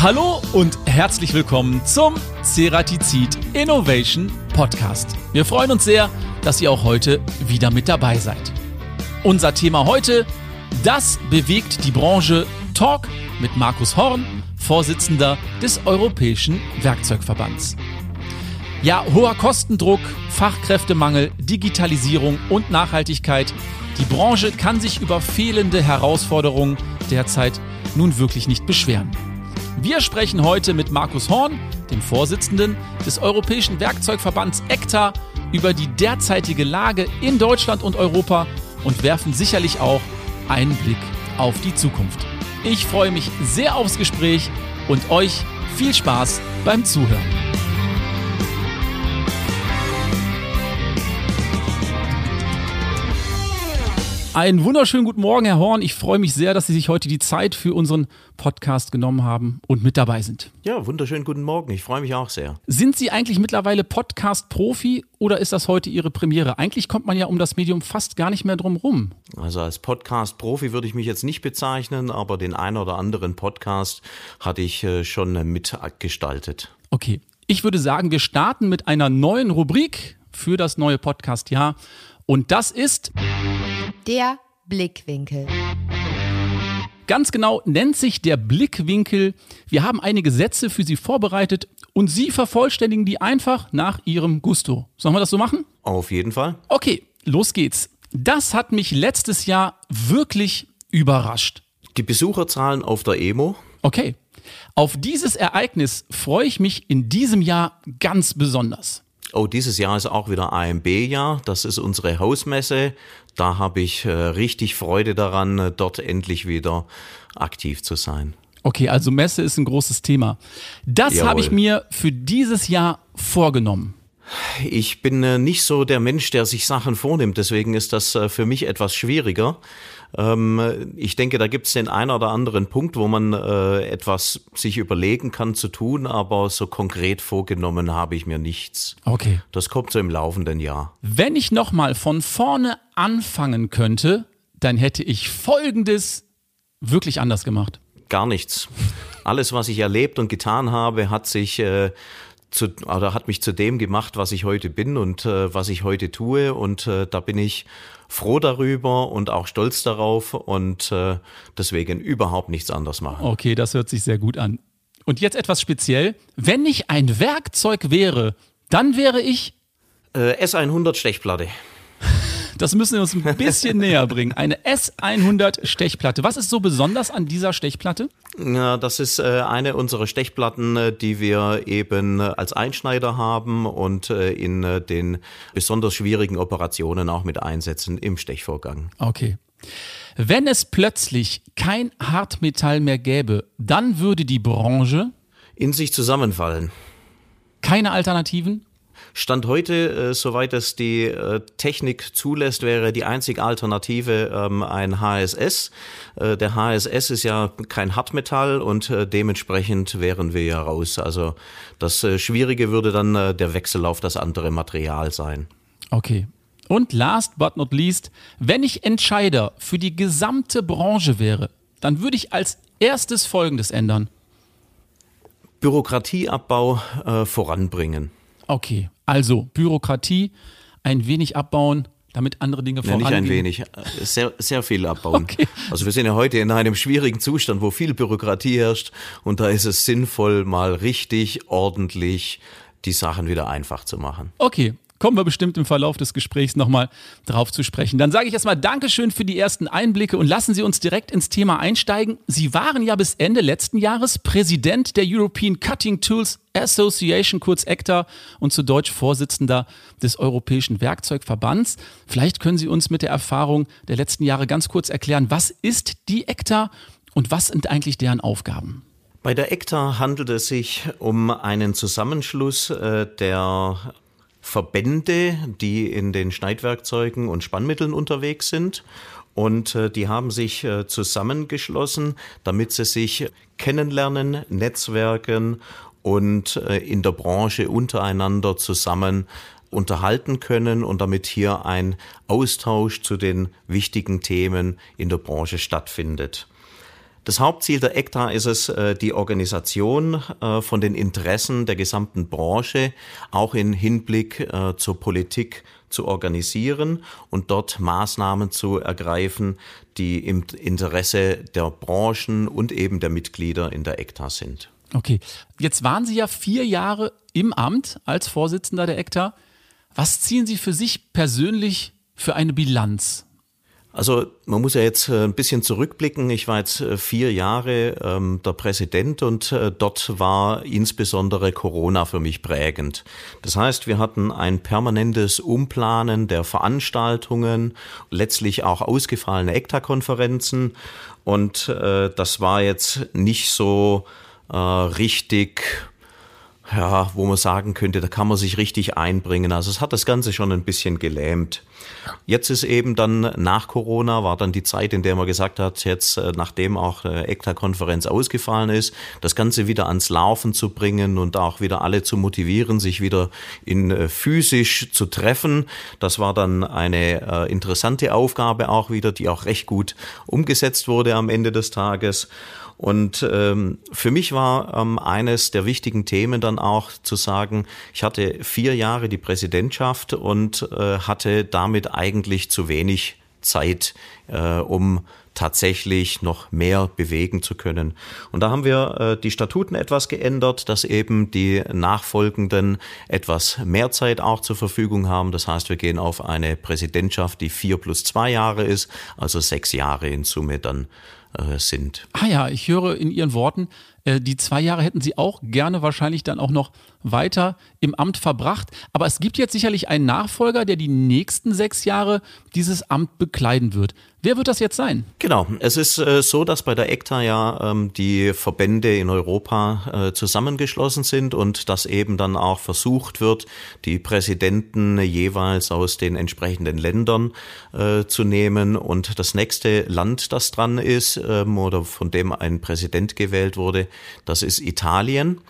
Hallo und herzlich willkommen zum Ceratizid Innovation Podcast. Wir freuen uns sehr, dass ihr auch heute wieder mit dabei seid. Unser Thema heute, das bewegt die Branche Talk mit Markus Horn, Vorsitzender des Europäischen Werkzeugverbands. Ja, hoher Kostendruck, Fachkräftemangel, Digitalisierung und Nachhaltigkeit. Die Branche kann sich über fehlende Herausforderungen derzeit nun wirklich nicht beschweren. Wir sprechen heute mit Markus Horn, dem Vorsitzenden des Europäischen Werkzeugverbands ECTA, über die derzeitige Lage in Deutschland und Europa und werfen sicherlich auch einen Blick auf die Zukunft. Ich freue mich sehr aufs Gespräch und euch viel Spaß beim Zuhören. Einen wunderschönen guten Morgen, Herr Horn. Ich freue mich sehr, dass Sie sich heute die Zeit für unseren Podcast genommen haben und mit dabei sind. Ja, wunderschönen guten Morgen. Ich freue mich auch sehr. Sind Sie eigentlich mittlerweile Podcast-Profi oder ist das heute Ihre Premiere? Eigentlich kommt man ja um das Medium fast gar nicht mehr drum rum. Also als Podcast-Profi würde ich mich jetzt nicht bezeichnen, aber den einen oder anderen Podcast hatte ich äh, schon mitgestaltet. Okay. Ich würde sagen, wir starten mit einer neuen Rubrik für das neue Podcast-Jahr. Und das ist der Blickwinkel. Ganz genau nennt sich der Blickwinkel. Wir haben einige Sätze für Sie vorbereitet und Sie vervollständigen die einfach nach Ihrem Gusto. Sollen wir das so machen? Auf jeden Fall. Okay, los geht's. Das hat mich letztes Jahr wirklich überrascht. Die Besucherzahlen auf der EMO. Okay. Auf dieses Ereignis freue ich mich in diesem Jahr ganz besonders. Oh, dieses Jahr ist auch wieder AMB-Jahr. Das ist unsere Hausmesse. Da habe ich äh, richtig Freude daran, äh, dort endlich wieder aktiv zu sein. Okay, also Messe ist ein großes Thema. Das habe ich mir für dieses Jahr vorgenommen. Ich bin äh, nicht so der Mensch, der sich Sachen vornimmt. Deswegen ist das äh, für mich etwas schwieriger. Ähm, ich denke, da gibt es den einen oder anderen Punkt, wo man äh, etwas sich überlegen kann zu tun, aber so konkret vorgenommen habe ich mir nichts. Okay. Das kommt so im laufenden Jahr. Wenn ich nochmal von vorne anfangen könnte, dann hätte ich Folgendes wirklich anders gemacht. Gar nichts. Alles, was ich erlebt und getan habe, hat sich äh, zu, oder hat mich zu dem gemacht, was ich heute bin und äh, was ich heute tue. Und äh, da bin ich froh darüber und auch stolz darauf und äh, deswegen überhaupt nichts anders machen. Okay, das hört sich sehr gut an. Und jetzt etwas speziell. Wenn ich ein Werkzeug wäre, dann wäre ich äh, S100 Stechplatte. Das müssen wir uns ein bisschen näher bringen. Eine S100 Stechplatte. Was ist so besonders an dieser Stechplatte? Ja, das ist äh, eine unserer Stechplatten, äh, die wir eben äh, als Einschneider haben und in den besonders schwierigen Operationen auch mit einsetzen im Stechvorgang. Okay. Wenn es plötzlich kein Hartmetall mehr gäbe, dann würde die Branche in sich zusammenfallen. Keine Alternativen? Stand heute, äh, soweit es die äh, Technik zulässt, wäre die einzige Alternative ähm, ein HSS. Äh, der HSS ist ja kein Hartmetall und äh, dementsprechend wären wir ja raus. Also das äh, Schwierige würde dann äh, der Wechsel auf das andere Material sein. Okay. Und last but not least, wenn ich Entscheider für die gesamte Branche wäre, dann würde ich als erstes Folgendes ändern. Bürokratieabbau äh, voranbringen. Okay, also Bürokratie ein wenig abbauen, damit andere Dinge vorangehen. Ja, nicht ein wenig, äh, sehr, sehr viel abbauen. Okay. Also wir sind ja heute in einem schwierigen Zustand, wo viel Bürokratie herrscht und da ist es sinnvoll, mal richtig, ordentlich die Sachen wieder einfach zu machen. Okay, kommen wir bestimmt im Verlauf des Gesprächs nochmal drauf zu sprechen. Dann sage ich erstmal Dankeschön für die ersten Einblicke und lassen Sie uns direkt ins Thema einsteigen. Sie waren ja bis Ende letzten Jahres Präsident der European Cutting Tools Association, kurz ECTA, und zu Deutsch Vorsitzender des Europäischen Werkzeugverbands. Vielleicht können Sie uns mit der Erfahrung der letzten Jahre ganz kurz erklären, was ist die ECTA und was sind eigentlich deren Aufgaben? Bei der ECTA handelt es sich um einen Zusammenschluss äh, der Verbände, die in den Schneidwerkzeugen und Spannmitteln unterwegs sind. Und äh, die haben sich äh, zusammengeschlossen, damit sie sich kennenlernen, netzwerken und äh, in der Branche untereinander zusammen unterhalten können und damit hier ein Austausch zu den wichtigen Themen in der Branche stattfindet. Das Hauptziel der ECTA ist es, äh, die Organisation äh, von den Interessen der gesamten Branche auch in Hinblick äh, zur Politik zu organisieren und dort Maßnahmen zu ergreifen, die im Interesse der Branchen und eben der Mitglieder in der ECTA sind. Okay, jetzt waren Sie ja vier Jahre im Amt als Vorsitzender der ECTA. Was ziehen Sie für sich persönlich für eine Bilanz? Also man muss ja jetzt äh, ein bisschen zurückblicken. Ich war jetzt äh, vier Jahre ähm, der Präsident und äh, dort war insbesondere Corona für mich prägend. Das heißt, wir hatten ein permanentes Umplanen der Veranstaltungen, letztlich auch ausgefallene ECTA-Konferenzen und äh, das war jetzt nicht so äh, richtig ja, wo man sagen könnte, da kann man sich richtig einbringen. Also es hat das Ganze schon ein bisschen gelähmt. Jetzt ist eben dann nach Corona, war dann die Zeit, in der man gesagt hat, jetzt äh, nachdem auch die ECTA-Konferenz ausgefallen ist, das Ganze wieder ans Laufen zu bringen und auch wieder alle zu motivieren, sich wieder in äh, physisch zu treffen. Das war dann eine äh, interessante Aufgabe auch wieder, die auch recht gut umgesetzt wurde am Ende des Tages. Und ähm, für mich war ähm, eines der wichtigen Themen dann auch zu sagen, ich hatte vier Jahre die Präsidentschaft und äh, hatte damit eigentlich zu wenig Zeit, äh, um tatsächlich noch mehr bewegen zu können. Und da haben wir äh, die Statuten etwas geändert, dass eben die Nachfolgenden etwas mehr Zeit auch zur Verfügung haben. Das heißt, wir gehen auf eine Präsidentschaft, die vier plus zwei Jahre ist, also sechs Jahre in Summe dann äh, sind. Ah ja, ich höre in Ihren Worten, äh, die zwei Jahre hätten Sie auch gerne wahrscheinlich dann auch noch weiter im Amt verbracht. Aber es gibt jetzt sicherlich einen Nachfolger, der die nächsten sechs Jahre dieses Amt bekleiden wird. Wer wird das jetzt sein? Genau, es ist äh, so, dass bei der ECTA ja ähm, die Verbände in Europa äh, zusammengeschlossen sind und dass eben dann auch versucht wird, die Präsidenten jeweils aus den entsprechenden Ländern äh, zu nehmen. Und das nächste Land, das dran ist ähm, oder von dem ein Präsident gewählt wurde, das ist Italien.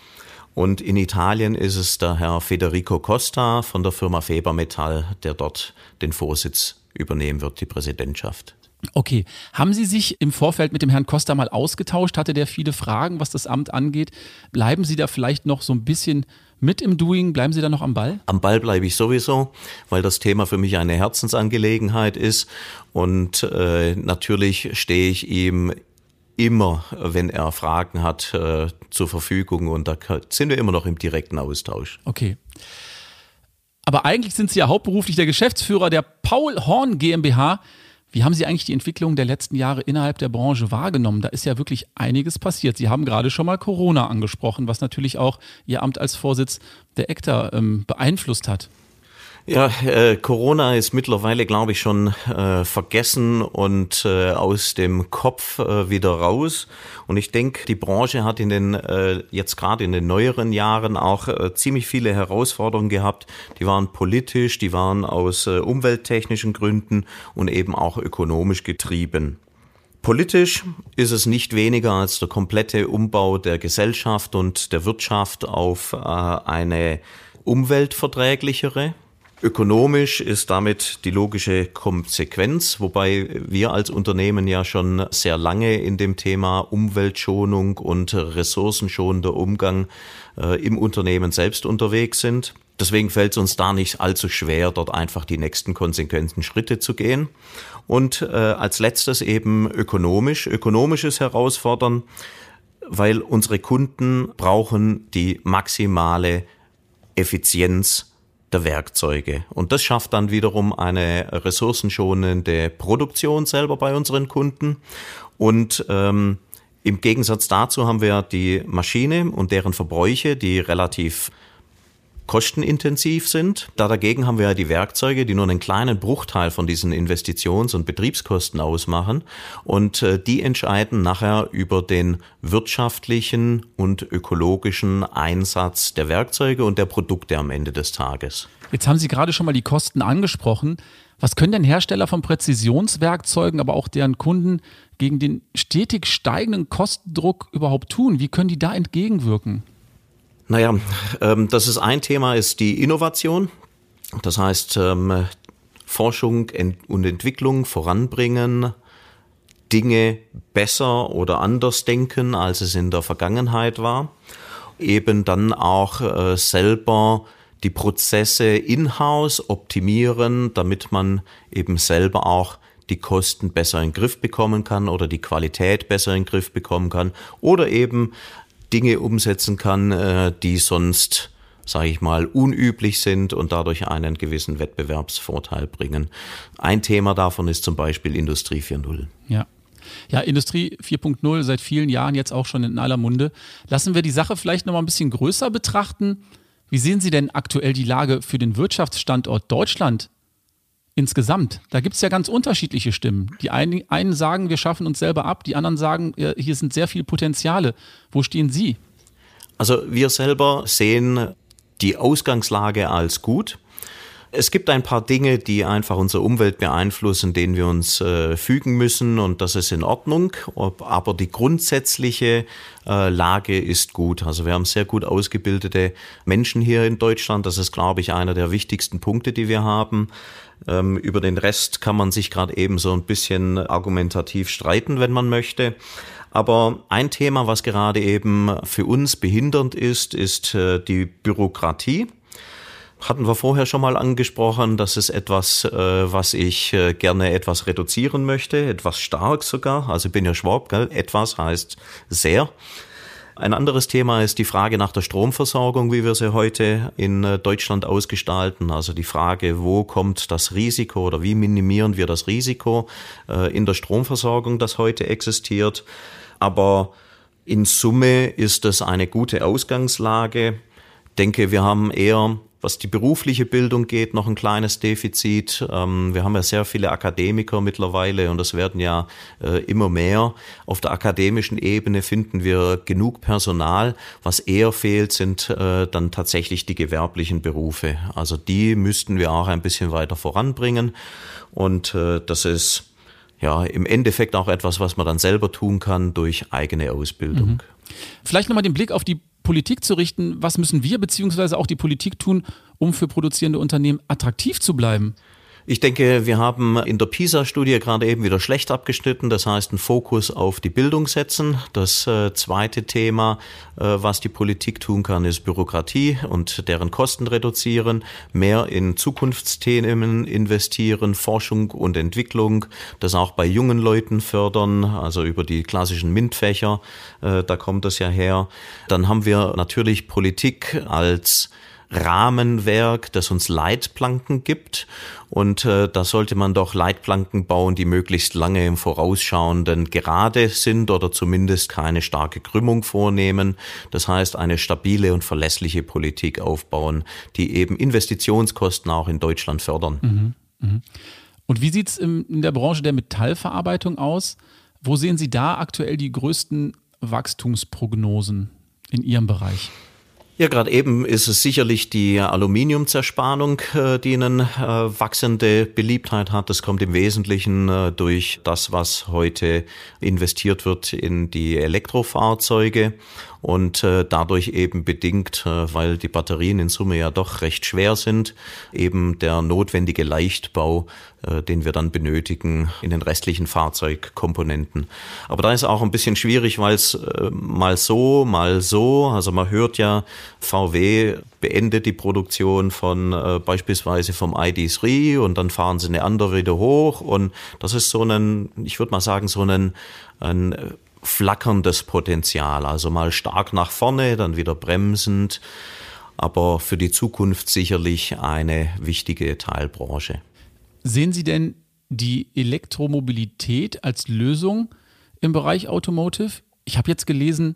Und in Italien ist es der Herr Federico Costa von der Firma Feber Metall, der dort den Vorsitz übernehmen wird, die Präsidentschaft. Okay, haben Sie sich im Vorfeld mit dem Herrn Costa mal ausgetauscht? Hatte der viele Fragen, was das Amt angeht? Bleiben Sie da vielleicht noch so ein bisschen mit im Doing? Bleiben Sie da noch am Ball? Am Ball bleibe ich sowieso, weil das Thema für mich eine Herzensangelegenheit ist. Und äh, natürlich stehe ich ihm immer, wenn er Fragen hat, äh, zur Verfügung und da sind wir immer noch im direkten Austausch. Okay. Aber eigentlich sind Sie ja hauptberuflich der Geschäftsführer der Paul Horn GmbH. Wie haben Sie eigentlich die Entwicklung der letzten Jahre innerhalb der Branche wahrgenommen? Da ist ja wirklich einiges passiert. Sie haben gerade schon mal Corona angesprochen, was natürlich auch Ihr Amt als Vorsitz der ECTA ähm, beeinflusst hat. Ja, äh, Corona ist mittlerweile, glaube ich, schon äh, vergessen und äh, aus dem Kopf äh, wieder raus. Und ich denke, die Branche hat in den äh, jetzt gerade in den neueren Jahren auch äh, ziemlich viele Herausforderungen gehabt. Die waren politisch, die waren aus umwelttechnischen Gründen und eben auch ökonomisch getrieben. Politisch ist es nicht weniger als der komplette Umbau der Gesellschaft und der Wirtschaft auf eine umweltverträglichere, Ökonomisch ist damit die logische Konsequenz, wobei wir als Unternehmen ja schon sehr lange in dem Thema Umweltschonung und ressourcenschonender Umgang äh, im Unternehmen selbst unterwegs sind. Deswegen fällt es uns da nicht allzu schwer, dort einfach die nächsten konsequenten Schritte zu gehen. Und äh, als letztes eben ökonomisch, ökonomisches Herausfordern, weil unsere Kunden brauchen die maximale Effizienz der Werkzeuge. Und das schafft dann wiederum eine ressourcenschonende Produktion selber bei unseren Kunden. Und ähm, im Gegensatz dazu haben wir die Maschine und deren Verbräuche, die relativ kostenintensiv sind. Da dagegen haben wir ja die Werkzeuge, die nur einen kleinen Bruchteil von diesen Investitions- und Betriebskosten ausmachen und äh, die entscheiden nachher über den wirtschaftlichen und ökologischen Einsatz der Werkzeuge und der Produkte am Ende des Tages. Jetzt haben Sie gerade schon mal die Kosten angesprochen. Was können denn Hersteller von Präzisionswerkzeugen, aber auch deren Kunden gegen den stetig steigenden Kostendruck überhaupt tun? Wie können die da entgegenwirken? Naja, ähm, das ist ein Thema, ist die Innovation. Das heißt, ähm, Forschung und Entwicklung voranbringen, Dinge besser oder anders denken, als es in der Vergangenheit war. Eben dann auch äh, selber die Prozesse in-house optimieren, damit man eben selber auch die Kosten besser in den Griff bekommen kann oder die Qualität besser in den Griff bekommen kann oder eben Dinge umsetzen kann, äh, die sonst sage ich mal, unüblich sind und dadurch einen gewissen Wettbewerbsvorteil bringen. Ein Thema davon ist zum Beispiel Industrie 4.0. Ja. Ja, Industrie 4.0 seit vielen Jahren jetzt auch schon in aller Munde. Lassen wir die Sache vielleicht noch mal ein bisschen größer betrachten. Wie sehen Sie denn aktuell die Lage für den Wirtschaftsstandort Deutschland insgesamt? Da gibt es ja ganz unterschiedliche Stimmen. Die einen, einen sagen, wir schaffen uns selber ab, die anderen sagen, hier sind sehr viele Potenziale. Wo stehen Sie? Also wir selber sehen die Ausgangslage als gut. Es gibt ein paar Dinge, die einfach unsere Umwelt beeinflussen, denen wir uns äh, fügen müssen und das ist in Ordnung. Aber die grundsätzliche äh, Lage ist gut. Also wir haben sehr gut ausgebildete Menschen hier in Deutschland. Das ist, glaube ich, einer der wichtigsten Punkte, die wir haben. Ähm, über den Rest kann man sich gerade eben so ein bisschen argumentativ streiten, wenn man möchte. Aber ein Thema, was gerade eben für uns behindernd ist, ist äh, die Bürokratie. Hatten wir vorher schon mal angesprochen, das ist etwas, äh, was ich äh, gerne etwas reduzieren möchte, etwas stark sogar. Also ich bin ja Schwab, gell? etwas heißt sehr. Ein anderes Thema ist die Frage nach der Stromversorgung, wie wir sie heute in Deutschland ausgestalten. Also die Frage, wo kommt das Risiko oder wie minimieren wir das Risiko in der Stromversorgung, das heute existiert. Aber in Summe ist es eine gute Ausgangslage. Ich denke, wir haben eher, was die berufliche Bildung geht, noch ein kleines Defizit. Ähm, wir haben ja sehr viele Akademiker mittlerweile und es werden ja äh, immer mehr. Auf der akademischen Ebene finden wir genug Personal. Was eher fehlt, sind äh, dann tatsächlich die gewerblichen Berufe. Also die müssten wir auch ein bisschen weiter voranbringen. Und äh, das ist ja, im Endeffekt auch etwas, was man dann selber tun kann durch eigene Ausbildung. Mhm. Vielleicht nochmal den Blick auf die Politik zu richten. Was müssen wir beziehungsweise auch die Politik tun, um für produzierende Unternehmen attraktiv zu bleiben? Ich denke, wir haben in der PISA-Studie gerade eben wieder schlecht abgeschnitten. Das heißt, einen Fokus auf die Bildung setzen. Das äh, zweite Thema, äh, was die Politik tun kann, ist Bürokratie und deren Kosten reduzieren, mehr in Zukunftsthemen investieren, Forschung und Entwicklung, das auch bei jungen Leuten fördern, also über die klassischen MINT-Fächer, äh, da kommt das ja her. Dann haben wir natürlich Politik als Rahmenwerk, das uns Leitplanken gibt. Und äh, da sollte man doch Leitplanken bauen, die möglichst lange im Vorausschauenden gerade sind oder zumindest keine starke Krümmung vornehmen. Das heißt, eine stabile und verlässliche Politik aufbauen, die eben Investitionskosten auch in Deutschland fördern. Mhm, mh. Und wie sieht's in der Branche der Metallverarbeitung aus? Wo sehen Sie da aktuell die größten Wachstumsprognosen in Ihrem Bereich? Ja, gerade eben ist es sicherlich die Aluminiumzerspannung, äh, die eine äh, wachsende Beliebtheit hat. Das kommt im Wesentlichen äh, durch das, was heute investiert wird in die Elektrofahrzeuge und dadurch eben bedingt, weil die Batterien in Summe ja doch recht schwer sind, eben der notwendige Leichtbau, den wir dann benötigen in den restlichen Fahrzeugkomponenten. Aber da ist auch ein bisschen schwierig, weil es äh, mal so, mal so, also man hört ja, VW beendet die Produktion von äh, beispielsweise vom ID3 und dann fahren sie eine andere wieder hoch und das ist so ein, ich würde mal sagen, so ein, ein flackerndes Potenzial. Also mal stark nach vorne, dann wieder bremsend, aber für die Zukunft sicherlich eine wichtige Teilbranche. Sehen Sie denn die Elektromobilität als Lösung im Bereich Automotive? Ich habe jetzt gelesen,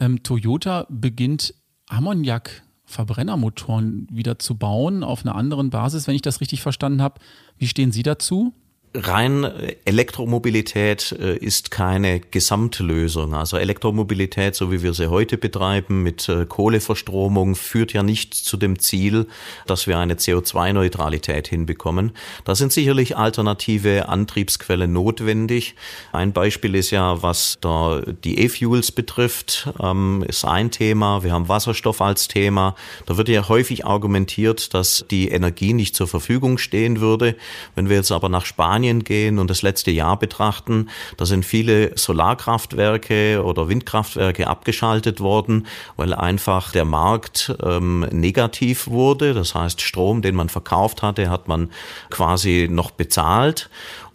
ähm, Toyota beginnt Ammoniak-Verbrennermotoren wieder zu bauen auf einer anderen Basis, wenn ich das richtig verstanden habe. Wie stehen Sie dazu? Rein Elektromobilität äh, ist keine Gesamtlösung. Also Elektromobilität, so wie wir sie heute betreiben, mit äh, Kohleverstromung, führt ja nicht zu dem Ziel, dass wir eine CO2-Neutralität hinbekommen. Da sind sicherlich alternative Antriebsquellen notwendig. Ein Beispiel ist ja, was da die E-Fuels betrifft, ähm, ist ein Thema. Wir haben Wasserstoff als Thema. Da wird ja häufig argumentiert, dass die Energie nicht zur Verfügung stehen würde. Wenn wir jetzt aber nach Spanien Spanien gehen und das letzte Jahr betrachten, da sind viele Solarkraftwerke oder Windkraftwerke abgeschaltet worden, weil einfach der Markt ähm, negativ wurde. Das heißt, Strom, den man verkauft hatte, hat man quasi noch bezahlt.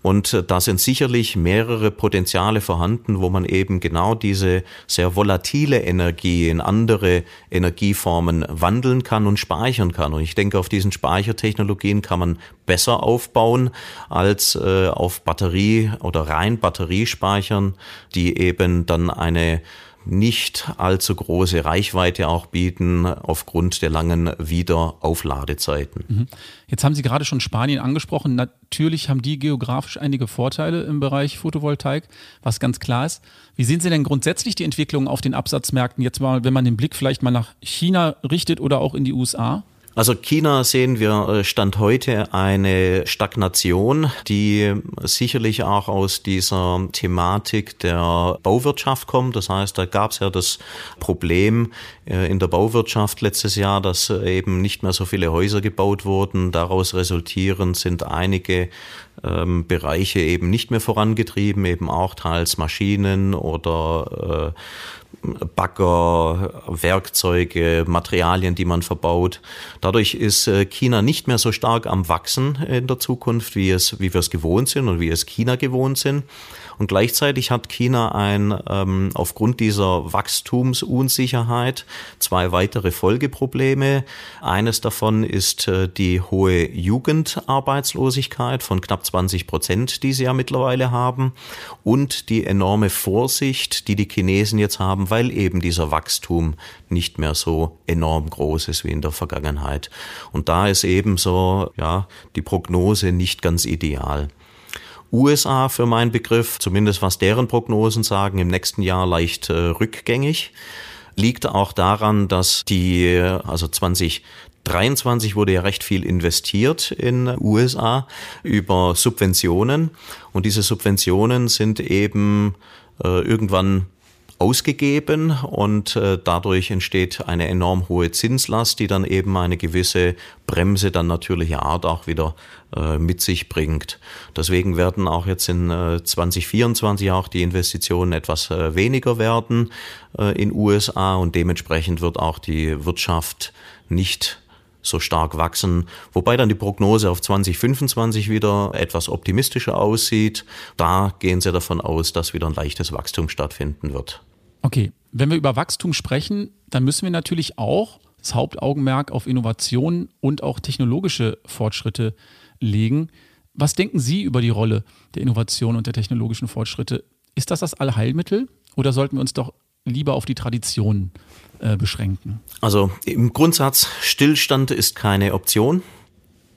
Und äh, da sind sicherlich mehrere Potenziale vorhanden, wo man eben genau diese sehr volatile Energie in andere Energieformen wandeln kann und speichern kann. Und ich denke, auf diesen Speichertechnologien kann man besser aufbauen als äh, auf Batterie oder rein Batteriespeichern, die eben dann eine nicht allzu große Reichweite auch bieten aufgrund der langen Wiederaufladezeiten. Mhm. Jetzt haben Sie gerade schon Spanien angesprochen. Natürlich haben die geografisch einige Vorteile im Bereich Photovoltaik, was ganz klar ist. Wie sehen Sie denn grundsätzlich die Entwicklung auf den Absatzmärkten jetzt mal, wenn man den Blick vielleicht mal nach China richtet oder auch in die USA? Also China sehen wir äh, Stand heute eine Stagnation, die sicherlich auch aus dieser Thematik der Bauwirtschaft kommt. Das heißt, da gab es ja das Problem äh, in der Bauwirtschaft letztes Jahr, dass äh, eben nicht mehr so viele Häuser gebaut wurden. Daraus resultierend sind einige ähm, Bereiche eben nicht mehr vorangetrieben, eben auch teils Maschinen oder äh, Bagger, Werkzeuge, Materialien, die man verbaut. Dadurch ist äh, China nicht mehr so stark am Wachsen in der Zukunft, wie es, wie wir es gewohnt sind und wie es China gewohnt sind. Und gleichzeitig hat China ein ähm, aufgrund dieser Wachstumsunsicherheit zwei weitere Folgeprobleme. Eines davon ist äh, die hohe Jugendarbeitslosigkeit von knapp 20 Prozent, die sie ja mittlerweile haben, und die enorme Vorsicht, die die Chinesen jetzt haben, weil eben dieser Wachstum nicht mehr so enorm groß ist wie in der Vergangenheit. Und da ist eben so, ja, die Prognose nicht ganz ideal. USA für meinen Begriff, zumindest was deren Prognosen sagen, im nächsten Jahr leicht äh, rückgängig. Liegt auch daran, dass die, also 2023 wurde ja recht viel investiert in USA über Subventionen und diese Subventionen sind eben äh, irgendwann ausgegeben und äh, dadurch entsteht eine enorm hohe Zinslast, die dann eben eine gewisse Bremse dann natürlicher Art auch wieder äh, mit sich bringt. Deswegen werden auch jetzt in äh, 2024 auch die Investitionen etwas äh, weniger werden äh, in USA und dementsprechend wird auch die Wirtschaft nicht so stark wachsen, wobei dann die Prognose auf 2025 wieder etwas optimistischer aussieht. Da gehen sie davon aus, dass wieder ein leichtes Wachstum stattfinden wird. Okay, wenn wir über Wachstum sprechen, dann müssen wir natürlich auch das Hauptaugenmerk auf Innovationen und auch technologische Fortschritte legen. Was denken Sie über die Rolle der Innovation und der technologischen Fortschritte? Ist das das Allheilmittel oder sollten wir uns doch lieber auf die Tradition äh, beschränken? Also im Grundsatz, Stillstand ist keine Option.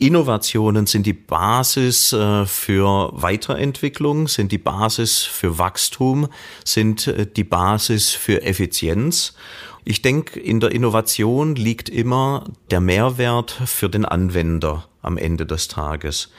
Innovationen sind die Basis äh, für Weiterentwicklung, sind die Basis für Wachstum, sind äh, die Basis für Effizienz. Ich denke, in der Innovation liegt immer der Mehrwert für den Anwender am Ende des Tages.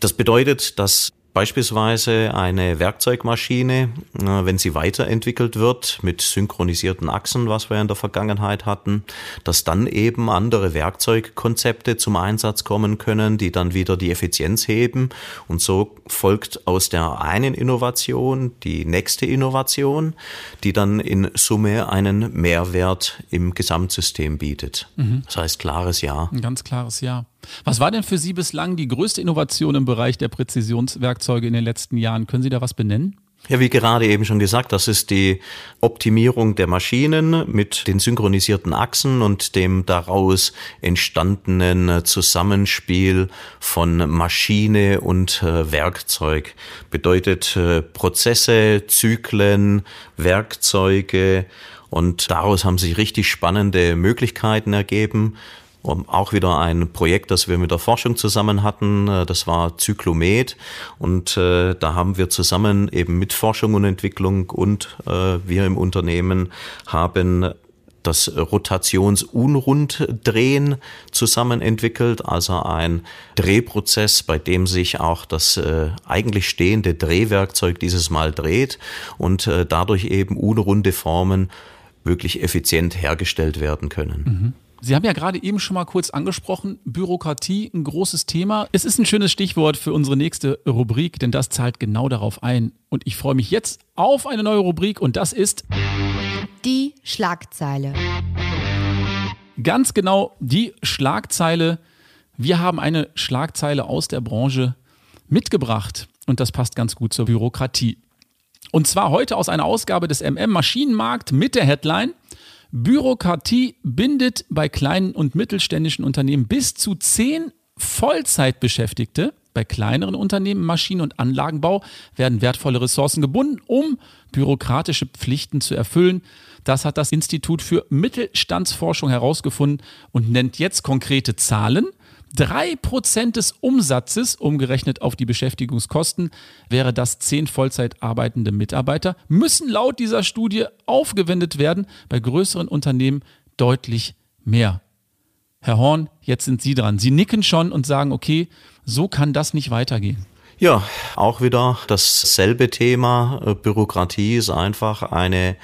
Das bedeutet, dass Beispielsweise eine Werkzeugmaschine, wenn sie weiterentwickelt wird mit synchronisierten Achsen, was wir in der Vergangenheit hatten, dass dann eben andere Werkzeugkonzepte zum Einsatz kommen können, die dann wieder die Effizienz heben. Und so folgt aus der einen Innovation die nächste Innovation, die dann in Summe einen Mehrwert im Gesamtsystem bietet. Mhm. Das heißt klares Ja. Ein ganz klares Ja. Was war denn für Sie bislang die größte Innovation im Bereich der Präzisionswerkzeuge in den letzten Jahren? Können Sie da was benennen? Ja, wie gerade eben schon gesagt, das ist die Optimierung der Maschinen mit den synchronisierten Achsen und dem daraus entstandenen Zusammenspiel von Maschine und äh, Werkzeug. Bedeutet äh, Prozesse, Zyklen, Werkzeuge und daraus haben sich richtig spannende Möglichkeiten ergeben auch wieder ein Projekt, das wir mit der Forschung zusammen hatten. Äh, das war Zyklomet. Und äh, da haben wir zusammen eben mit Forschung und Entwicklung und äh, wir im Unternehmen haben das Rotationsunrunddrehen zusammen entwickelt, also ein Drehprozess, bei dem sich auch das äh, eigentlich stehende Drehwerkzeug dieses Mal dreht und äh, dadurch eben unrunde Formen wirklich effizient hergestellt werden können. Mhm. Sie haben ja gerade eben schon mal kurz angesprochen, Bürokratie, ein großes Thema. Es ist ein schönes Stichwort für unsere nächste Rubrik, denn das zahlt genau darauf ein. Und ich freue mich jetzt auf eine neue Rubrik und das ist Die Schlagzeile. Ganz genau die Schlagzeile. Wir haben eine Schlagzeile aus der Branche mitgebracht und das passt ganz gut zur Bürokratie. Und zwar heute aus einer Ausgabe des MM Maschinenmarkt mit der Headline Bürokratie bindet bei kleinen und mittelständischen Unternehmen bis zu zehn Vollzeitbeschäftigte. Bei kleineren Unternehmen, Maschinen- und Anlagenbau werden wertvolle Ressourcen gebunden, um bürokratische Pflichten zu erfüllen. Das hat das Institut für Mittelstandsforschung herausgefunden und nennt jetzt konkrete Zahlen. Drei Prozent des Umsatzes, umgerechnet auf die Beschäftigungskosten, wäre das zehn Vollzeit arbeitende Mitarbeiter, müssen laut dieser Studie aufgewendet werden, bei größeren Unternehmen deutlich mehr. Herr Horn, jetzt sind Sie dran. Sie nicken schon und sagen, okay, so kann das nicht weitergehen. Ja, auch wieder dasselbe Thema. Bürokratie ist einfach eine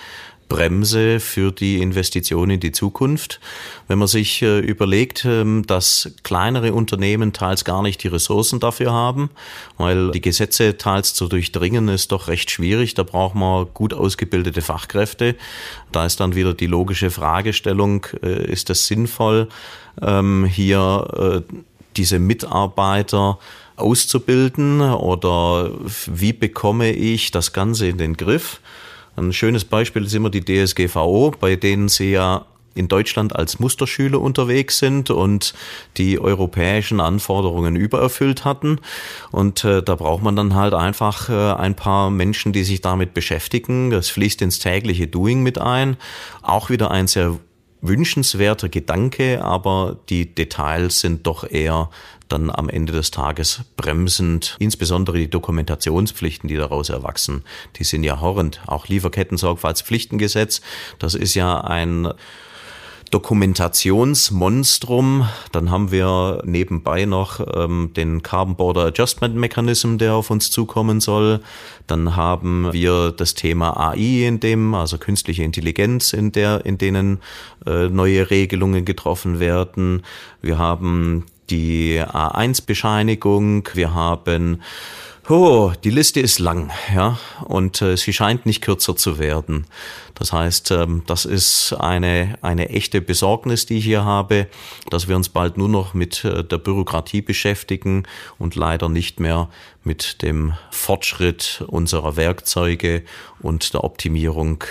Bremse für die Investition in die Zukunft. Wenn man sich äh, überlegt, ähm, dass kleinere Unternehmen teils gar nicht die Ressourcen dafür haben, weil die Gesetze teils zu durchdringen ist doch recht schwierig. Da braucht man gut ausgebildete Fachkräfte. Da ist dann wieder die logische Fragestellung, äh, ist es sinnvoll, ähm, hier äh, diese Mitarbeiter auszubilden oder wie bekomme ich das Ganze in den Griff? Ein schönes Beispiel ist immer die DSGVO, bei denen sie ja in Deutschland als Musterschüler unterwegs sind und die europäischen Anforderungen übererfüllt hatten. Und äh, da braucht man dann halt einfach äh, ein paar Menschen, die sich damit beschäftigen. Das fließt ins tägliche Doing mit ein. Auch wieder ein sehr wünschenswerter Gedanke, aber die Details sind doch eher dann am Ende des Tages bremsend. Insbesondere die Dokumentationspflichten, die daraus erwachsen, die sind ja horrend. Auch Lieferketten-Sorgfaltspflichtengesetz, das ist ja ein Dokumentationsmonstrum. Dann haben wir nebenbei noch ähm, den Carbon Border Adjustment Mechanism, der auf uns zukommen soll. Dann haben wir das Thema AI in dem, also künstliche Intelligenz, in der, in denen äh, neue Regelungen getroffen werden. Wir haben die A1-Bescheinigung, wir haben Oh, die Liste ist lang, ja, und äh, sie scheint nicht kürzer zu werden. Das heißt, ähm, das ist eine, eine echte Besorgnis, die ich hier habe, dass wir uns bald nur noch mit äh, der Bürokratie beschäftigen und leider nicht mehr mit dem Fortschritt unserer Werkzeuge und der Optimierung,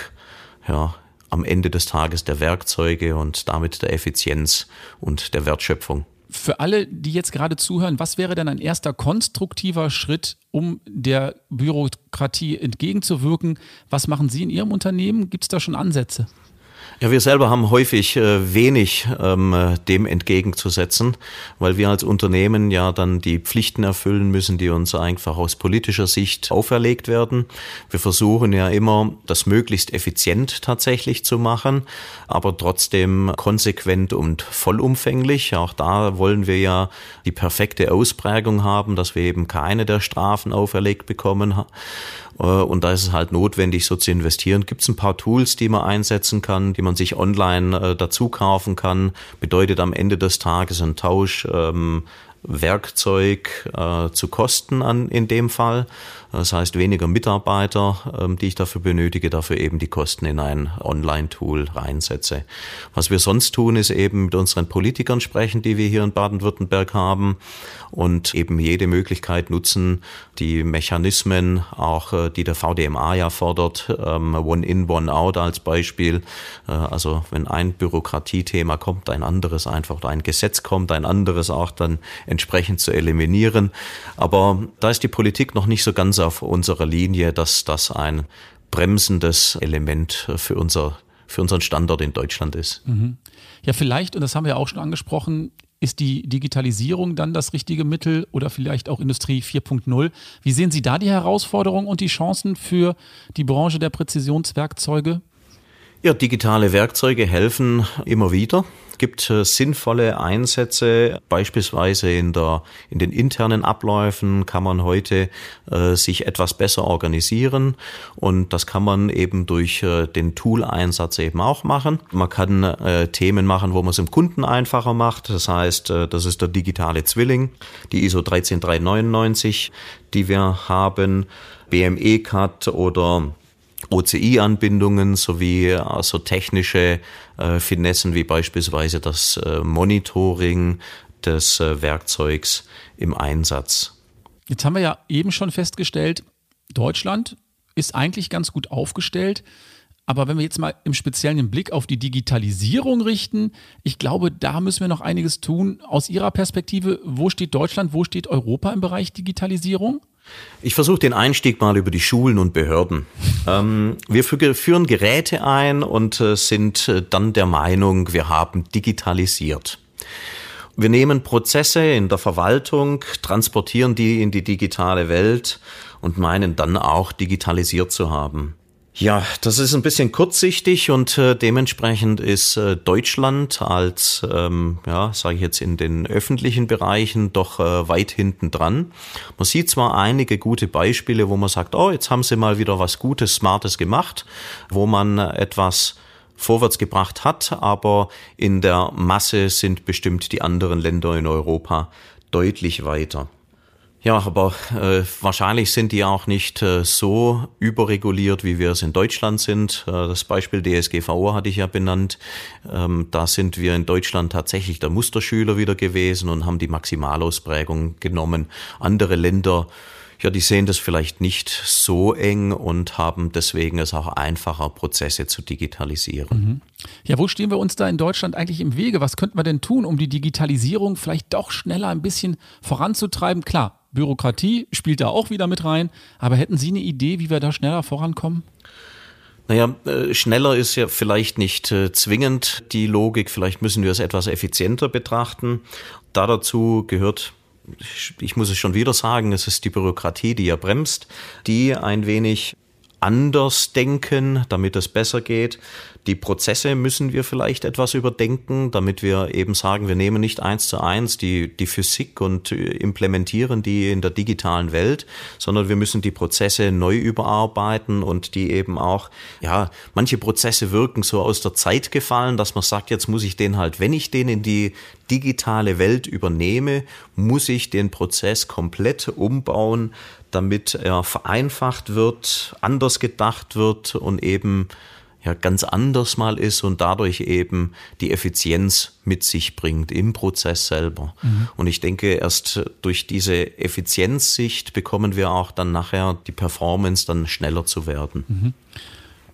ja, am Ende des Tages der Werkzeuge und damit der Effizienz und der Wertschöpfung. Für alle, die jetzt gerade zuhören, was wäre denn ein erster konstruktiver Schritt, um der Bürokratie entgegenzuwirken? Was machen Sie in Ihrem Unternehmen? Gibt es da schon Ansätze? Ja, wir selber haben häufig äh, wenig ähm, dem entgegenzusetzen, weil wir als Unternehmen ja dann die Pflichten erfüllen müssen, die uns einfach aus politischer Sicht auferlegt werden. Wir versuchen ja immer, das möglichst effizient tatsächlich zu machen, aber trotzdem konsequent und vollumfänglich. Auch da wollen wir ja die perfekte Ausprägung haben, dass wir eben keine der Strafen auferlegt bekommen. Äh, und da ist es halt notwendig, so zu investieren. Gibt es ein paar Tools, die man einsetzen kann, die man sich online äh, dazu kaufen kann. Bedeutet am Ende des Tages ein Tausch ähm, Werkzeug äh, zu kosten an, in dem Fall. Das heißt weniger Mitarbeiter, ähm, die ich dafür benötige, dafür eben die Kosten in ein Online-Tool reinsetze. Was wir sonst tun, ist eben mit unseren Politikern sprechen, die wir hier in Baden-Württemberg haben und eben jede Möglichkeit nutzen, die Mechanismen, auch äh, die der VDMA ja fordert, ähm, One in, One out als Beispiel. Äh, also wenn ein Bürokratiethema kommt, ein anderes einfach, ein Gesetz kommt, ein anderes auch dann entsprechend zu eliminieren. Aber da ist die Politik noch nicht so ganz auf unserer Linie, dass das ein bremsendes Element für unser für unseren Standort in Deutschland ist. Mhm. Ja, vielleicht, und das haben wir auch schon angesprochen, ist die Digitalisierung dann das richtige Mittel oder vielleicht auch Industrie 4.0? Wie sehen Sie da die Herausforderungen und die Chancen für die Branche der Präzisionswerkzeuge? Ja, digitale Werkzeuge helfen immer wieder. Gibt äh, sinnvolle Einsätze, beispielsweise in, der, in den internen Abläufen kann man heute äh, sich etwas besser organisieren und das kann man eben durch äh, den Tool-Einsatz eben auch machen. Man kann äh, Themen machen, wo man es im Kunden einfacher macht. Das heißt, äh, das ist der digitale Zwilling, die ISO 13399, die wir haben, BME-Cut oder OCI-Anbindungen sowie also technische äh, Finessen wie beispielsweise das äh, Monitoring des äh, Werkzeugs im Einsatz. Jetzt haben wir ja eben schon festgestellt, Deutschland ist eigentlich ganz gut aufgestellt. Aber wenn wir jetzt mal im Speziellen den Blick auf die Digitalisierung richten, ich glaube, da müssen wir noch einiges tun. Aus Ihrer Perspektive, wo steht Deutschland, wo steht Europa im Bereich Digitalisierung? Ich versuche den Einstieg mal über die Schulen und Behörden. Ähm, wir führen Geräte ein und äh, sind äh, dann der Meinung, wir haben digitalisiert. Wir nehmen Prozesse in der Verwaltung, transportieren die in die digitale Welt und meinen dann auch digitalisiert zu haben. Ja, das ist ein bisschen kurzsichtig und äh, dementsprechend ist äh, Deutschland als, ähm, ja, sage ich jetzt in den öffentlichen Bereichen doch äh, weit hinten dran. Man sieht zwar einige gute Beispiele, wo man sagt, oh, jetzt haben sie mal wieder was Gutes, Smartes gemacht, wo man etwas vorwärts gebracht hat, aber in der Masse sind bestimmt die anderen Länder in Europa deutlich weiter. Ja, aber äh, wahrscheinlich sind die auch nicht äh, so überreguliert, wie wir es in Deutschland sind. Äh, das Beispiel DSGVO hatte ich ja benannt. Ähm, da sind wir in Deutschland tatsächlich der Musterschüler wieder gewesen und haben die Maximalausprägung genommen. Andere Länder ja, die sehen das vielleicht nicht so eng und haben deswegen es auch einfacher, Prozesse zu digitalisieren. Mhm. Ja, wo stehen wir uns da in Deutschland eigentlich im Wege? Was könnten wir denn tun, um die Digitalisierung vielleicht doch schneller ein bisschen voranzutreiben? Klar, Bürokratie spielt da auch wieder mit rein. Aber hätten Sie eine Idee, wie wir da schneller vorankommen? Naja, äh, schneller ist ja vielleicht nicht äh, zwingend die Logik. Vielleicht müssen wir es etwas effizienter betrachten. Da dazu gehört ich muss es schon wieder sagen, es ist die Bürokratie, die ja bremst, die ein wenig anders denken, damit es besser geht. Die Prozesse müssen wir vielleicht etwas überdenken, damit wir eben sagen, wir nehmen nicht eins zu eins die, die Physik und implementieren die in der digitalen Welt, sondern wir müssen die Prozesse neu überarbeiten und die eben auch, ja, manche Prozesse wirken so aus der Zeit gefallen, dass man sagt, jetzt muss ich den halt, wenn ich den in die digitale Welt übernehme, muss ich den Prozess komplett umbauen, damit er vereinfacht wird, anders gedacht wird und eben ja ganz anders mal ist und dadurch eben die Effizienz mit sich bringt im Prozess selber. Mhm. Und ich denke, erst durch diese Effizienzsicht bekommen wir auch dann nachher die Performance dann schneller zu werden. Mhm.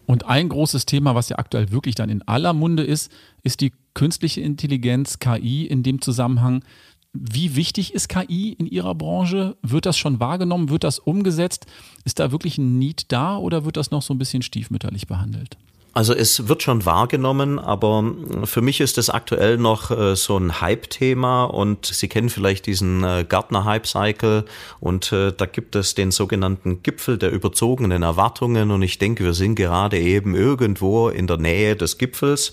Und ein großes Thema, was ja aktuell wirklich dann in aller Munde ist, ist die künstliche Intelligenz, KI in dem Zusammenhang. Wie wichtig ist KI in Ihrer Branche? Wird das schon wahrgenommen? Wird das umgesetzt? Ist da wirklich ein Need da oder wird das noch so ein bisschen stiefmütterlich behandelt? Also es wird schon wahrgenommen, aber für mich ist es aktuell noch äh, so ein Hype-Thema und Sie kennen vielleicht diesen äh, Gartner-Hype-Cycle und äh, da gibt es den sogenannten Gipfel der überzogenen Erwartungen und ich denke, wir sind gerade eben irgendwo in der Nähe des Gipfels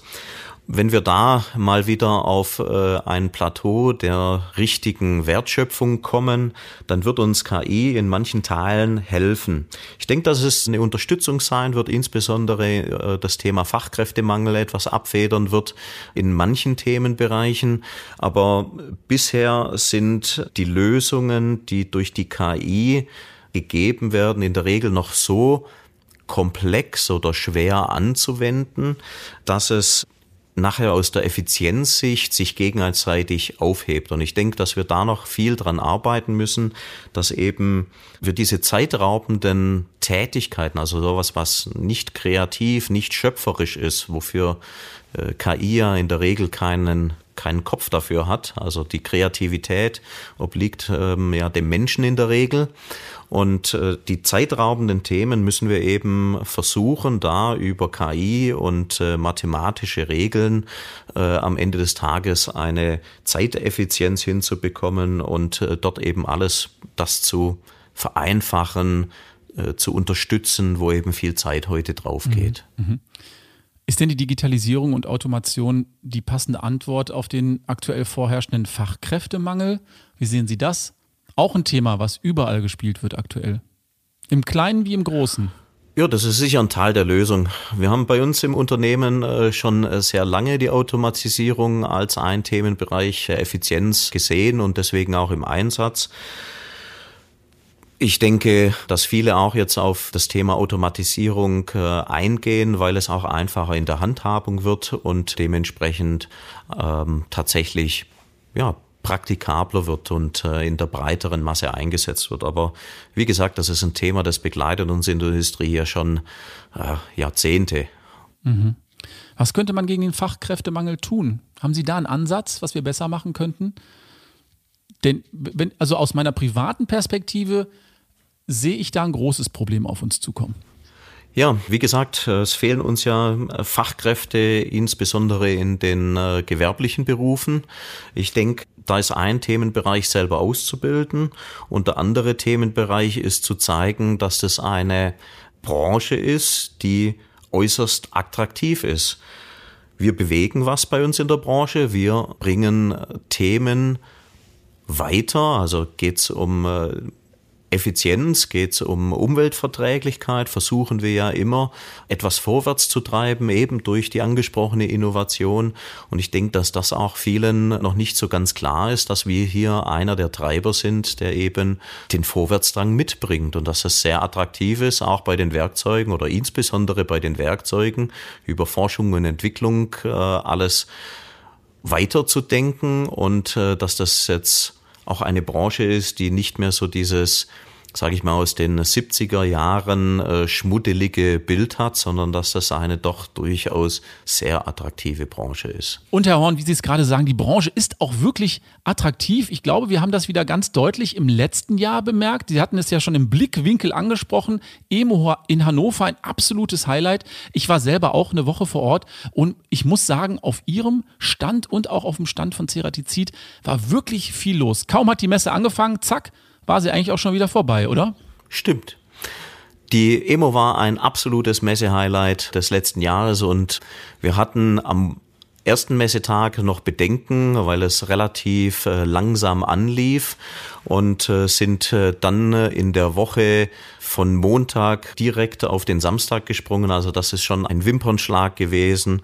wenn wir da mal wieder auf äh, ein Plateau der richtigen Wertschöpfung kommen, dann wird uns KI in manchen Teilen helfen. Ich denke, dass es eine Unterstützung sein wird, insbesondere äh, das Thema Fachkräftemangel etwas abfedern wird in manchen Themenbereichen. Aber bisher sind die Lösungen, die durch die KI gegeben werden, in der Regel noch so komplex oder schwer anzuwenden, dass es nachher aus der Effizienzsicht sich gegenseitig aufhebt. Und ich denke, dass wir da noch viel dran arbeiten müssen, dass eben wir diese zeitraubenden Tätigkeiten, also sowas, was nicht kreativ, nicht schöpferisch ist, wofür äh, KI ja in der Regel keinen keinen Kopf dafür hat. Also die Kreativität obliegt ähm, ja dem Menschen in der Regel. Und äh, die zeitraubenden Themen müssen wir eben versuchen, da über KI und äh, mathematische Regeln äh, am Ende des Tages eine Zeiteffizienz hinzubekommen und äh, dort eben alles das zu vereinfachen, äh, zu unterstützen, wo eben viel Zeit heute drauf geht. Mhm. Mhm. Ist denn die Digitalisierung und Automation die passende Antwort auf den aktuell vorherrschenden Fachkräftemangel? Wie sehen Sie das? Auch ein Thema, was überall gespielt wird aktuell. Im Kleinen wie im Großen. Ja, das ist sicher ein Teil der Lösung. Wir haben bei uns im Unternehmen äh, schon äh, sehr lange die Automatisierung als ein Themenbereich Effizienz gesehen und deswegen auch im Einsatz. Ich denke, dass viele auch jetzt auf das Thema Automatisierung äh, eingehen, weil es auch einfacher in der Handhabung wird und dementsprechend ähm, tatsächlich ja, praktikabler wird und äh, in der breiteren Masse eingesetzt wird. Aber wie gesagt, das ist ein Thema, das begleitet uns in der Industrie ja schon äh, Jahrzehnte. Mhm. Was könnte man gegen den Fachkräftemangel tun? Haben Sie da einen Ansatz, was wir besser machen könnten? Denn, wenn, also aus meiner privaten Perspektive sehe ich da ein großes Problem auf uns zukommen. Ja, wie gesagt, es fehlen uns ja Fachkräfte, insbesondere in den äh, gewerblichen Berufen. Ich denke, da ist ein Themenbereich selber auszubilden und der andere Themenbereich ist zu zeigen, dass das eine Branche ist, die äußerst attraktiv ist. Wir bewegen was bei uns in der Branche, wir bringen Themen weiter, also geht es um äh, Effizienz, geht es um Umweltverträglichkeit, versuchen wir ja immer etwas vorwärts zu treiben, eben durch die angesprochene Innovation. Und ich denke, dass das auch vielen noch nicht so ganz klar ist, dass wir hier einer der Treiber sind, der eben den Vorwärtsdrang mitbringt und dass das sehr attraktiv ist, auch bei den Werkzeugen oder insbesondere bei den Werkzeugen über Forschung und Entwicklung äh, alles weiterzudenken und äh, dass das jetzt auch eine Branche ist, die nicht mehr so dieses sage ich mal, aus den 70er Jahren äh, schmuddelige Bild hat, sondern dass das eine doch durchaus sehr attraktive Branche ist. Und Herr Horn, wie Sie es gerade sagen, die Branche ist auch wirklich attraktiv. Ich glaube, wir haben das wieder ganz deutlich im letzten Jahr bemerkt. Sie hatten es ja schon im Blickwinkel angesprochen. Emo in Hannover, ein absolutes Highlight. Ich war selber auch eine Woche vor Ort und ich muss sagen, auf Ihrem Stand und auch auf dem Stand von Ceratizid war wirklich viel los. Kaum hat die Messe angefangen, zack, war sie eigentlich auch schon wieder vorbei, oder? Stimmt. Die Emo war ein absolutes Messe-Highlight des letzten Jahres und wir hatten am ersten Messetag noch Bedenken, weil es relativ äh, langsam anlief und äh, sind äh, dann in der Woche von Montag direkt auf den Samstag gesprungen. Also das ist schon ein Wimpernschlag gewesen.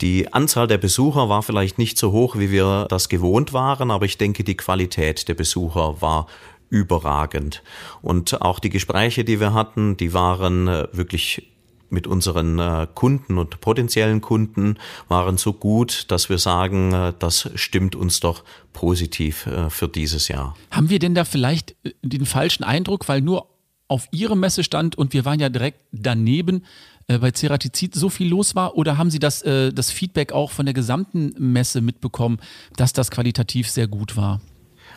Die Anzahl der Besucher war vielleicht nicht so hoch, wie wir das gewohnt waren, aber ich denke, die Qualität der Besucher war überragend. Und auch die Gespräche, die wir hatten, die waren äh, wirklich mit unseren äh, Kunden und potenziellen Kunden waren so gut, dass wir sagen, äh, das stimmt uns doch positiv für dieses Jahr. Haben wir denn da vielleicht den falschen Eindruck, weil nur auf Ihrem Messestand und wir waren ja direkt daneben bei Ceratizid so viel los war oder haben Sie das, das Feedback auch von der gesamten Messe mitbekommen, dass das qualitativ sehr gut war?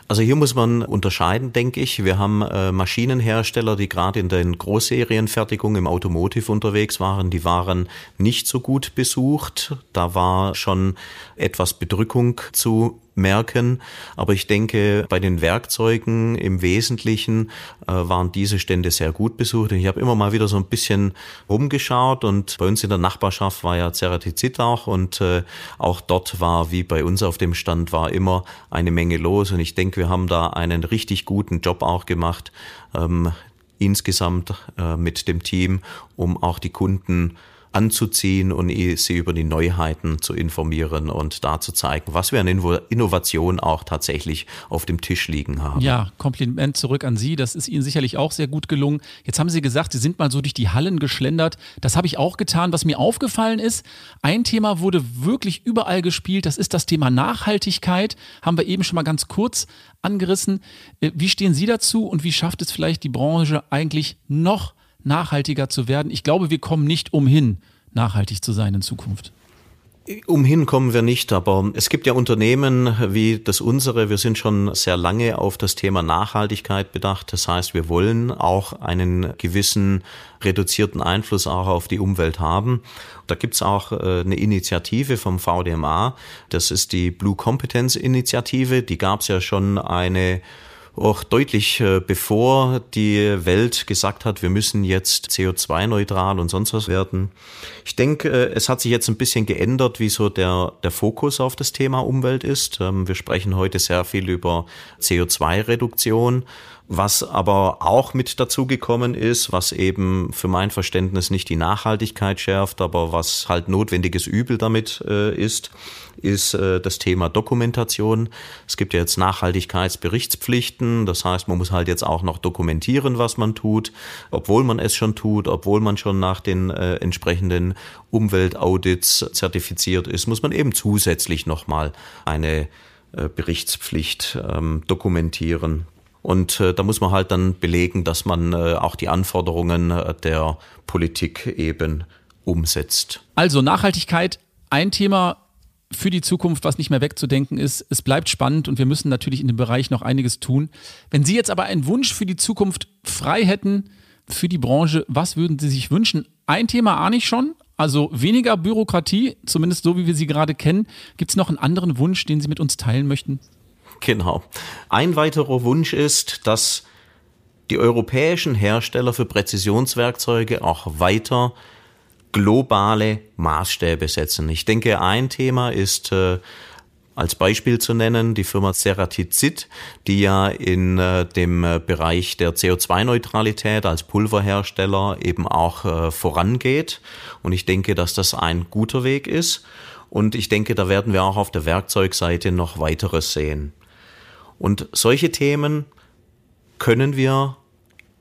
Also hier muss man unterscheiden, denke ich. Wir haben äh, Maschinenhersteller, die gerade in den Großserienfertigungen im Automotive unterwegs waren. Die waren nicht so gut besucht. Da war schon etwas Bedrückung zu merken. Aber ich denke, bei den Werkzeugen im Wesentlichen äh, waren diese Stände sehr gut besucht. Ich habe immer mal wieder so ein bisschen rumgeschaut und bei uns in der Nachbarschaft war ja Ceratizid auch und äh, auch dort war, wie bei uns auf dem Stand, war immer eine Menge los und ich denke, wir haben da einen richtig guten Job auch gemacht. Ähm, insgesamt äh, mit dem Team, um auch die Kunden anzuziehen und sie über die Neuheiten zu informieren und da zu zeigen, was wir an Innovation auch tatsächlich auf dem Tisch liegen haben. Ja, Kompliment zurück an Sie. Das ist Ihnen sicherlich auch sehr gut gelungen. Jetzt haben Sie gesagt, Sie sind mal so durch die Hallen geschlendert. Das habe ich auch getan. Was mir aufgefallen ist, ein Thema wurde wirklich überall gespielt. Das ist das Thema Nachhaltigkeit. Haben wir eben schon mal ganz kurz angerissen. Äh, wie stehen Sie dazu und wie schafft es vielleicht die Branche eigentlich noch nachhaltiger zu werden. Ich glaube, wir kommen nicht umhin, nachhaltig zu sein in Zukunft. Umhin kommen wir nicht, aber es gibt ja Unternehmen wie das unsere. Wir sind schon sehr lange auf das Thema Nachhaltigkeit bedacht. Das heißt, wir wollen auch einen gewissen reduzierten Einfluss auch auf die Umwelt haben. Da gibt's auch äh, eine Initiative vom VDMA. Das ist die Blue Competence Initiative. Die gab's ja schon eine auch deutlich äh, bevor die Welt gesagt hat, wir müssen jetzt CO2-neutral und sonst was werden. Ich denke, äh, es hat sich jetzt ein bisschen geändert, wie so der, der Fokus auf das Thema Umwelt ist. Ähm, wir sprechen heute sehr viel über CO2-Reduktion. Was aber auch mit dazugekommen ist, was eben für mein Verständnis nicht die Nachhaltigkeit schärft, aber was halt notwendiges Übel damit äh, ist, ist äh, das Thema Dokumentation. Es gibt ja jetzt Nachhaltigkeitsberichtspflichten, das heißt, man muss halt jetzt auch noch dokumentieren, was man tut, obwohl man es schon tut, obwohl man schon nach den äh, entsprechenden Umweltaudits zertifiziert ist, muss man eben zusätzlich nochmal eine äh, Berichtspflicht ähm, dokumentieren. Und äh, da muss man halt dann belegen, dass man äh, auch die Anforderungen äh, der Politik eben umsetzt. Also Nachhaltigkeit, ein Thema für die Zukunft, was nicht mehr wegzudenken ist. Es bleibt spannend und wir müssen natürlich in dem Bereich noch einiges tun. Wenn Sie jetzt aber einen Wunsch für die Zukunft frei hätten, für die Branche, was würden Sie sich wünschen? Ein Thema ahne ich schon, also weniger Bürokratie, zumindest so wie wir sie gerade kennen. Gibt es noch einen anderen Wunsch, den Sie mit uns teilen möchten? Genau. Ein weiterer Wunsch ist, dass die europäischen Hersteller für Präzisionswerkzeuge auch weiter globale Maßstäbe setzen. Ich denke, ein Thema ist äh, als Beispiel zu nennen die Firma Ceratizid, die ja in äh, dem äh, Bereich der CO2-Neutralität als Pulverhersteller eben auch vorangeht. Und ich denke, dass das ein guter Weg ist. Und ich denke, da werden wir auch auf der Werkzeugseite noch weiteres sehen. Und solche Themen können wir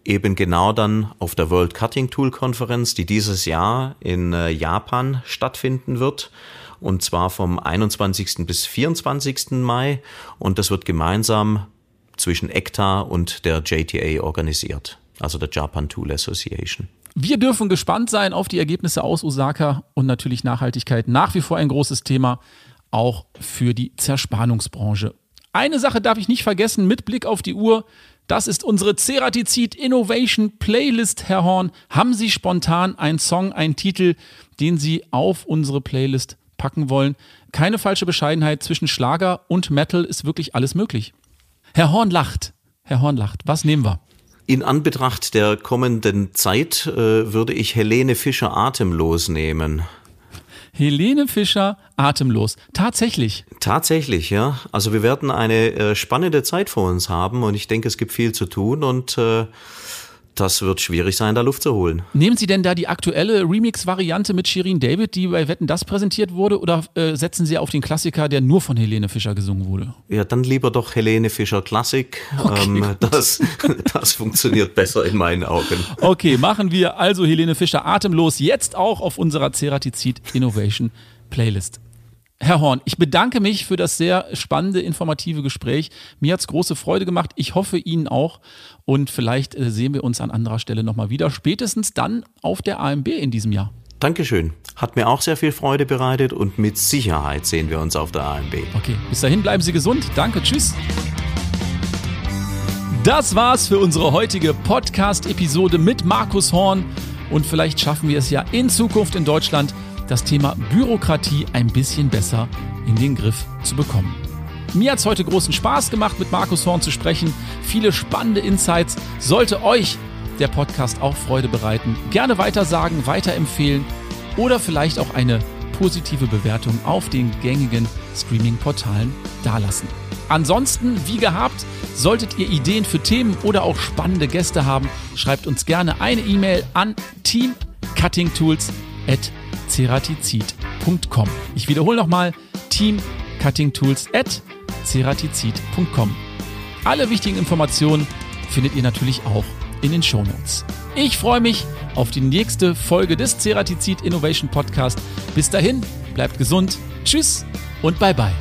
eben genau dann auf der World Cutting Tool Konferenz, die dieses Jahr in äh, Japan stattfinden wird. Und zwar vom 21. bis 24. Mai. Und das wird gemeinsam zwischen ECTA und der JTA organisiert, also der Japan Tool Association. Wir dürfen gespannt sein auf die Ergebnisse aus Osaka und natürlich Nachhaltigkeit nach wie vor ein großes Thema, auch für die Zerspannungsbranche. Eine Sache darf ich nicht vergessen mit Blick auf die Uhr. Das ist unsere Ceratizid Innovation Playlist, Herr Horn. Haben Sie spontan einen Song, einen Titel, den Sie auf unsere Playlist packen wollen? Keine falsche Bescheidenheit, zwischen Schlager und Metal ist wirklich alles möglich. Herr Horn lacht. Herr Horn lacht. Was nehmen wir? In Anbetracht der kommenden Zeit äh, würde ich Helene Fischer atemlos nehmen. Helene Fischer atemlos. Tatsächlich. Tatsächlich, ja. Also wir werden eine äh, spannende Zeit vor uns haben und ich denke, es gibt viel zu tun und äh, das wird schwierig sein, da Luft zu holen. Nehmen Sie denn da die aktuelle Remix-Variante mit Shirin David, die bei Wetten das präsentiert wurde, oder äh, setzen Sie auf den Klassiker, der nur von Helene Fischer gesungen wurde? Ja, dann lieber doch Helene Fischer Klassik. Okay, ähm, das, das funktioniert besser in meinen Augen. Okay, machen wir also Helene Fischer atemlos jetzt auch auf unserer Ceratizid Innovation Playlist. Herr Horn, ich bedanke mich für das sehr spannende, informative Gespräch. Mir hat es große Freude gemacht. Ich hoffe Ihnen auch. Und vielleicht äh, sehen wir uns an anderer Stelle nochmal wieder. Spätestens dann auf der AMB in diesem Jahr. Dankeschön. Hat mir auch sehr viel Freude bereitet und mit Sicherheit sehen wir uns auf der AMB. Okay, bis dahin bleiben Sie gesund. Danke, tschüss. Das war's für unsere heutige Podcast-Episode mit Markus Horn. Und vielleicht schaffen wir es ja in Zukunft in Deutschland das Thema Bürokratie ein bisschen besser in den Griff zu bekommen. Mir hat es heute großen Spaß gemacht, mit Markus Horn zu sprechen. Viele spannende Insights. Sollte euch der Podcast auch Freude bereiten, gerne weitersagen, weiterempfehlen oder vielleicht auch eine positive Bewertung auf den gängigen Streaming-Portalen dalassen. Ansonsten, wie gehabt, solltet ihr Ideen für Themen oder auch spannende Gäste haben, schreibt uns gerne eine E-Mail an teamcuttingtools.com ceratizid.com. Ich wiederhole nochmal teamcuttingtools at ceratizid.com. Alle wichtigen Informationen findet ihr natürlich auch in den Shownotes. Ich freue mich auf die nächste Folge des Ceratizid Innovation Podcast. Bis dahin, bleibt gesund, tschüss und bye bye.